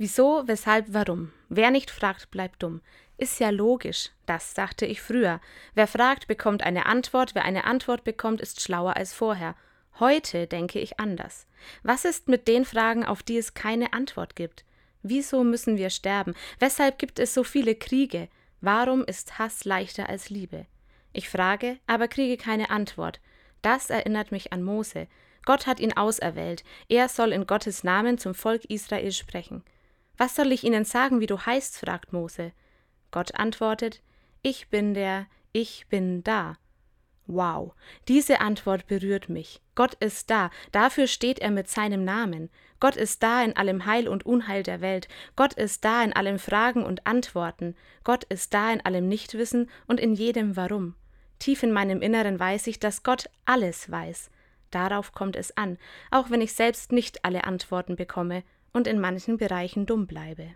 Wieso, weshalb, warum? Wer nicht fragt, bleibt dumm. Ist ja logisch, das dachte ich früher. Wer fragt, bekommt eine Antwort, wer eine Antwort bekommt, ist schlauer als vorher. Heute denke ich anders. Was ist mit den Fragen, auf die es keine Antwort gibt? Wieso müssen wir sterben? Weshalb gibt es so viele Kriege? Warum ist Hass leichter als Liebe? Ich frage, aber kriege keine Antwort. Das erinnert mich an Mose. Gott hat ihn auserwählt. Er soll in Gottes Namen zum Volk Israel sprechen. Was soll ich ihnen sagen, wie du heißt? fragt Mose. Gott antwortet, Ich bin der, ich bin da. Wow, diese Antwort berührt mich. Gott ist da, dafür steht er mit seinem Namen. Gott ist da in allem Heil und Unheil der Welt. Gott ist da in allem Fragen und Antworten. Gott ist da in allem Nichtwissen und in jedem Warum. Tief in meinem Inneren weiß ich, dass Gott alles weiß. Darauf kommt es an, auch wenn ich selbst nicht alle Antworten bekomme und in manchen Bereichen dumm bleibe.